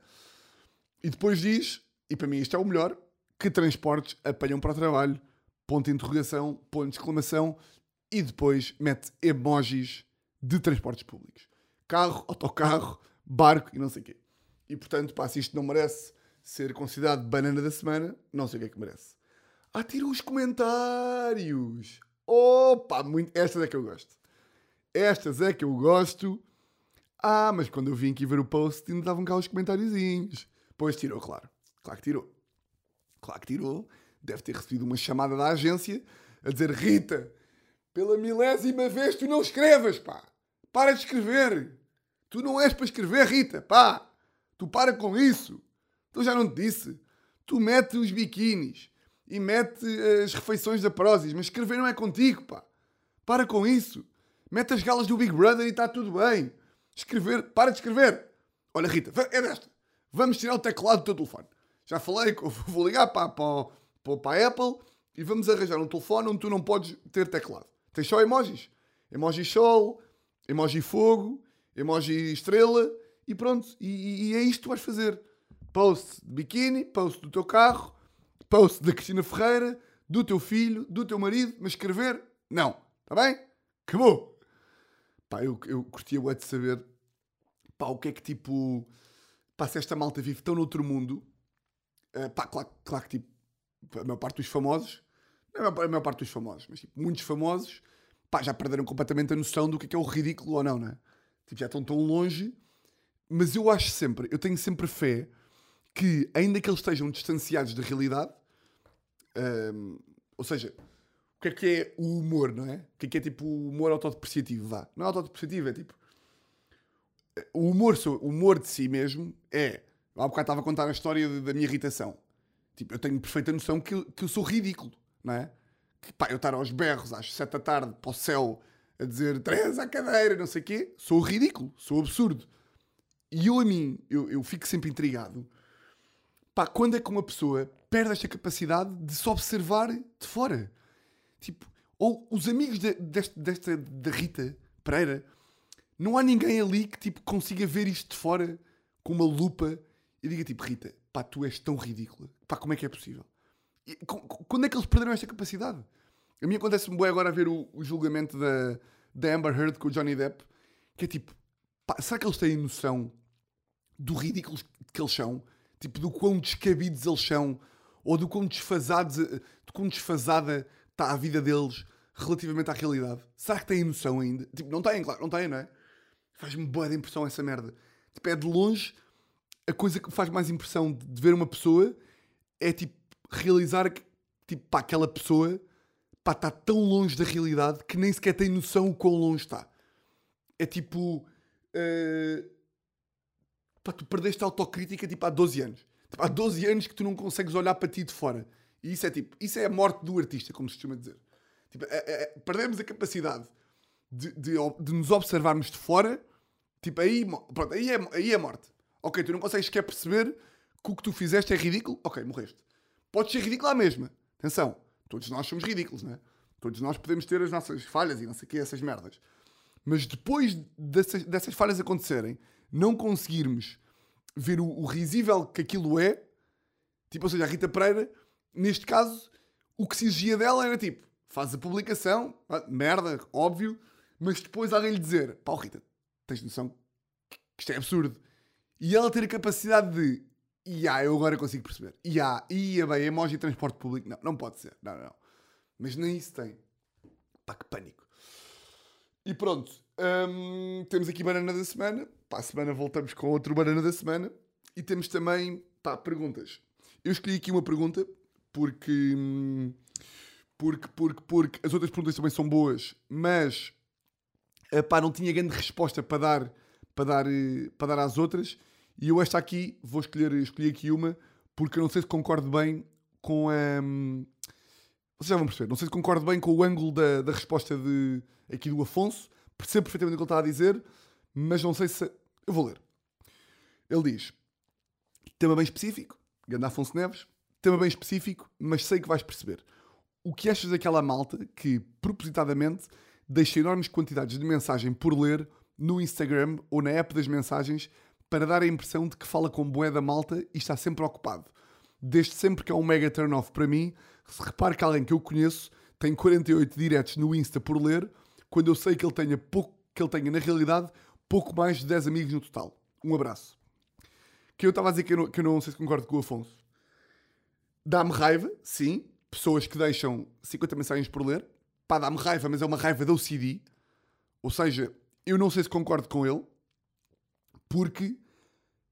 E depois diz, e para mim isto é o melhor, que transportes apanham para o trabalho, ponto de interrogação, ponto de exclamação, e depois mete emojis de transportes públicos. Carro, autocarro, barco e não sei o quê. E portanto, pá, se isto não merece ser considerado banana da semana, não sei o que é que merece. Ah, tira os comentários! Opa, muito... estas é que eu gosto. Estas é que eu gosto. Ah, mas quando eu vim aqui ver o post, ainda estavam cá os comentáriozinhos. Pois tirou, claro. Claro que tirou. Claro que tirou. Deve ter recebido uma chamada da agência a dizer: Rita, pela milésima vez tu não escrevas, pá. Para de escrever. Tu não és para escrever, Rita, pá. Tu para com isso. Tu já não te disse. Tu mete os biquínis e mete as refeições da Prozis, mas escrever não é contigo, pá. Para com isso. Mete as galas do Big Brother e está tudo bem. Escrever, para de escrever. Olha, Rita, é desta. Vamos tirar o teclado do teu telefone. Já falei vou ligar para, para, para, a Apple e vamos arranjar um telefone onde tu não podes ter teclado. Tens só emojis. Emoji sol, emoji fogo, emoji estrela e pronto. E, e- e é isto que vais fazer. Post de biquíni, post do teu carro, post da Cristina Ferreira, do teu filho, do teu marido, mas escrever, não. Está bem? Acabou. Pá, eu, eu curtia bué de saber pá, o que é que tipo. Pá, se esta malta vive tão noutro mundo. eh, pá, claro, claro que tipo. A maior parte dos famosos. Não é a maior, parte dos famosos, mas tipo, muitos famosos. Pá, já perderam completamente a noção do que é, que é o ridículo ou não, não é? Tipo, já estão tão longe. Mas eu acho sempre, eu tenho sempre fé que, ainda que eles estejam distanciados da realidade, ou seja, o que é que é o humor, não é? O que é que é tipo o humor autodepreciativo, vá. Não é autodepreciativo, é tipo. O humor, o humor de si mesmo é. Há bocado estava a contar a história de- da minha irritação. Tipo, eu tenho perfeita noção que, eu- que eu sou ridículo, não é? Que, pá, eu estar aos berros às 7 da tarde para o céu a dizer três à cadeira, não sei o quê, sou ridículo, sou absurdo. E eu a mim, eu, eu fico sempre intrigado. Pá, quando é que uma pessoa perde esta capacidade de se observar de fora? Tipo, ou os amigos de- deste, desta, da Rita Pereira, não há ninguém ali que tipo, consiga ver isto de fora com uma lupa e diga tipo, Rita, pá, tu és tão ridícula. Pá, como é que é possível? E quando é que eles perderam esta capacidade? A mim acontece-me bem agora a ver o, o julgamento da, da Amber Heard com o Johnny Depp, que é tipo, pá, será que eles têm noção do ridículos que eles são? Tipo, do quão descabidos eles são? Ou do quão desfasados, do quão desfasada está a vida deles relativamente à realidade? Será que têm noção ainda? Tipo, não têm, claro, não têm, não é? Faz-me boa de impressão essa merda. Tipo, é de longe a coisa que faz mais impressão de, ver uma pessoa é tipo realizar que tipo, pá, aquela pessoa pá, está tão longe da realidade que nem sequer tem noção o quão longe está. É tipo. eh, pá, tu perdeste a autocrítica tipo, há 12 anos. Tipo, há 12 anos que tu não consegues olhar para ti de fora. E isso é tipo. Isso é a morte do artista, como se costuma dizer. Tipo, é- é- é- perdemos a capacidade de, de, de nos observarmos de fora. Tipo, aí, pronto, aí, é, aí é morte. Ok, tu não consegues sequer perceber que o que tu fizeste é ridículo. Ok, morreste. Podes ser ridículo à mesma. Atenção, todos nós somos ridículos, não é? Todos nós podemos ter as nossas falhas e não sei o que, essas merdas. Mas depois dessas, dessas falhas acontecerem, não conseguirmos ver o, o risível que aquilo é, tipo, ou seja, a Rita Pereira, neste caso, o que se exigia dela era tipo, faz a publicação, ah, merda, óbvio, mas depois alguém lhe dizer, pá, Rita, tens noção que isto é absurdo. E ela ter a capacidade de, ia, eu agora consigo perceber, ia, ia bem, emoji transporte público, não, não pode ser, não, não, não. Mas nem isso tem. Pá, que pânico. E pronto, hum, temos aqui banana da semana. Para a semana voltamos com outro banana da semana. E temos também, pá, perguntas. Eu escolhi aqui uma pergunta porque, hum, porque, porque, porque as outras perguntas também são boas, mas eh, pá, não tinha grande resposta para dar, para dar, eh, para dar às outras. E eu esta aqui, vou escolher, escolhi aqui uma, porque eu não sei se concordo bem com a... hum, vocês já vão perceber. Não sei se concordo bem com o ângulo da, da resposta de, aqui do Afonso. Percebo perfeitamente o que ele está a dizer, mas não sei se. Eu vou ler. Ele diz: tema bem específico, Ganda Afonso Neves, tema bem específico, mas sei que vais perceber. O que achas daquela malta que, propositadamente, deixa enormes quantidades de mensagem por ler no Instagram ou na app das mensagens para dar a impressão de que fala com bué da malta e está sempre ocupado? Desde sempre que é um mega turn-off para mim, se repare que alguém que eu conheço tem 48 diretos no Insta por ler, quando eu sei que ele tenha pouco, que ele tenha na realidade pouco mais de 10 amigos no total. Um abraço. Que eu estava a dizer que eu, não, que eu não sei se concordo com o Afonso. Dá-me raiva, sim, pessoas que deixam 50 mensagens por ler. Pá, dá-me raiva, mas é uma raiva da OCD. Ou seja, eu não sei se concordo com ele, porque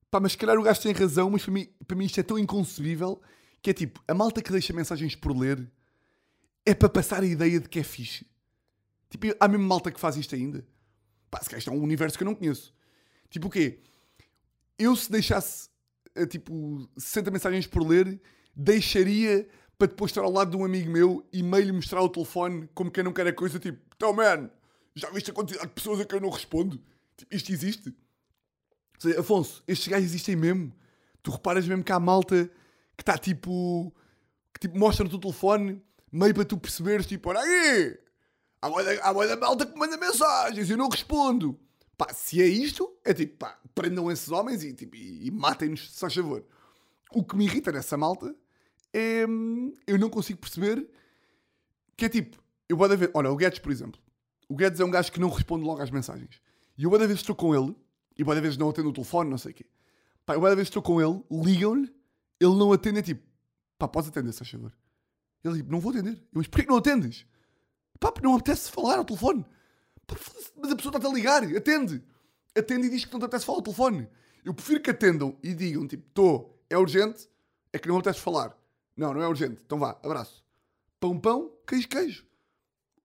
Pá, mas se calhar o gajo tem razão, mas para mim, para mim isto é tão inconcebível que é tipo, a malta que deixa mensagens por ler é para passar a ideia de que é fixe. Tipo, há mesmo malta que faz isto ainda. Pá, se calhar isto é um universo que eu não conheço. Tipo o quê? Eu se deixasse, eh, tipo, 60 mensagens por ler, deixaria para depois estar ao lado de um amigo meu e meio lhe mostrar o telefone como quem não quer a coisa, tipo, então man, já viste a quantidade de pessoas a quem eu não respondo? Tipo, isto existe. Ou seja, Afonso, estes gajos existem mesmo. Tu reparas mesmo que há malta que está tipo. que tipo mostra-te o telefone meio para tu perceberes, tipo, olha aí! Há bué da- malta que manda mensagens e eu não respondo. Pá, se é isto, é tipo, pá, prendam esses homens e, tipo, e, e matem-nos, se faz favor. O que me irrita nessa malta é. hum, eu não consigo perceber que é tipo, eu vou ver. Olha, o Guedes, por exemplo. O Guedes é um gajo que não responde logo às mensagens. E eu vou vezes estou com ele e boa vezes não atendo o telefone, não sei o quê. Pá, eu boa vezes estou com ele, ligam-lhe, ele não atende, é tipo, pá, podes atender, se faz favor. Ele tipo, não vou atender. Eu, mas porquê que não atendes? Pá, não apetece falar ao telefone. Pá, mas a pessoa está-te a ligar, atende. Atende e diz que não te apetece falar ao telefone. Eu prefiro que atendam e digam, tipo, estou, é urgente, é que não apetece falar. Não, não é urgente. Então vá, abraço. Pão, pão, queijo, queijo.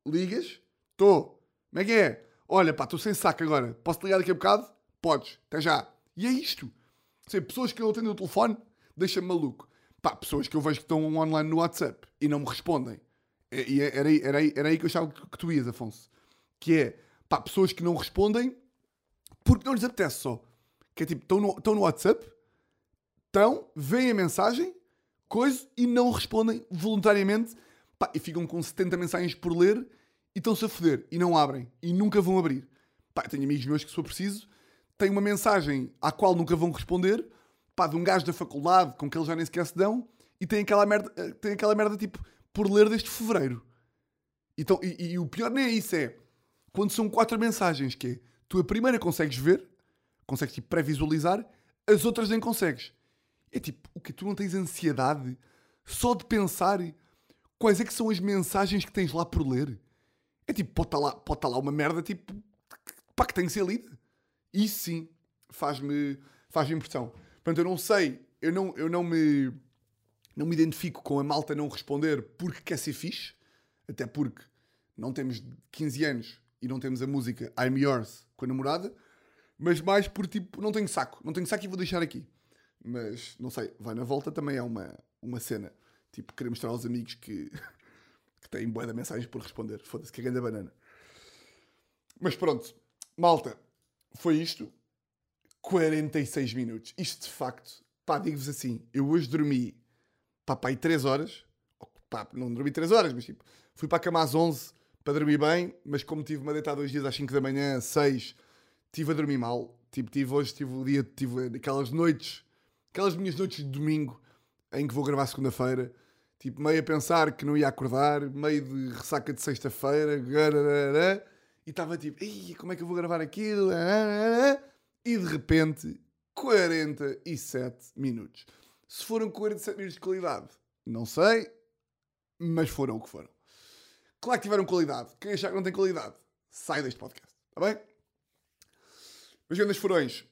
Ligas, estou. Como é que é? Olha, pá, estou sem saco agora. Posso ligar daqui a bocado? Podes, até já. E é isto. Sei, pessoas que não atendem o telefone, deixa-me maluco. Pá, pessoas que eu vejo que estão online no WhatsApp e não me respondem. E era, aí- era, era aí que eu achava que tu ias, Afonso. Que é, pá, pessoas que não respondem porque não lhes apetece só. Que é tipo, estão no, no WhatsApp, estão, veem a mensagem, coisa, e não respondem voluntariamente, pá, e ficam com 70 mensagens por ler e estão-se a foder, e não abrem, e nunca vão abrir. Pá, tenho amigos meus que, se for preciso, têm uma mensagem à qual nunca vão responder, pá, de um gajo da faculdade com que eles já nem sequer se dão, e têm aquela merda, eh, têm aquela merda tipo, por ler desde fevereiro. Então, e, e o pior nem é isso, é quando são quatro mensagens, que é tu a primeira consegues ver, consegues tipo pré-visualizar, as outras nem consegues. É tipo, o que tu não tens ansiedade só de pensar quais é que são as mensagens que tens lá por ler. É tipo, pode estar lá, pode estar lá uma merda tipo, pá, que tem que ser lida. Isso sim faz-me faz impressão. Portanto, eu não sei, eu não, eu não me não me identifico com a malta não responder porque quer ser fixe, até porque não temos 15 anos e não temos a música I'm Yours com a namorada, mas mais por tipo, não tenho saco, não tenho saco e vou deixar aqui. Mas não sei, vai na volta também é uma, uma cena. Tipo, querer mostrar aos amigos que, que têm boa de mensagens por responder. Foda-se, que da banana. Mas pronto, malta, foi isto. 46 minutos. Isto de facto, pá, digo-vos assim, eu hoje dormi, pá, pá, aí 3 horas. Pá, não dormi 3 horas, mas tipo, fui para a cama às 11 para dormir bem, mas como tive-me a deitar dois dias às 5 da manhã, 6, tive a dormir mal. Tipo, tive hoje, tive o dia, tive aquelas noites, aquelas minhas noites de domingo em que vou gravar segunda-feira. Tipo, meio a pensar que não ia acordar, meio de ressaca de sexta-feira, e estava tipo, Ih, como é que eu vou gravar aquilo? E de repente, 47 minutos. Se foram 47 minutos de qualidade, não sei, mas foram o que foram. Claro que tiveram qualidade. Quem achar que não tem qualidade, sai deste podcast. Está bem? Meus grandes furões,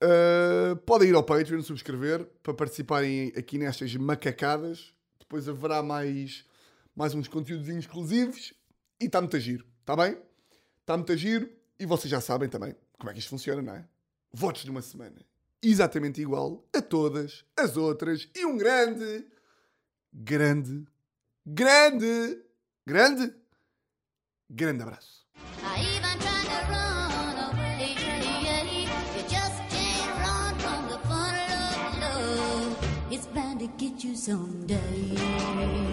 uh, podem ir ao Patreon subscrever para participarem aqui nestas macacadas. Depois haverá mais, mais uns conteúdos exclusivos. E está muito a giro. Está bem? Está muito a giro. E vocês já sabem também como é que isto funciona, não é? Votos de uma semana. Exatamente igual a todas as outras. E um grande, grande, grande, grande, grande abraço. It's bound to get you someday.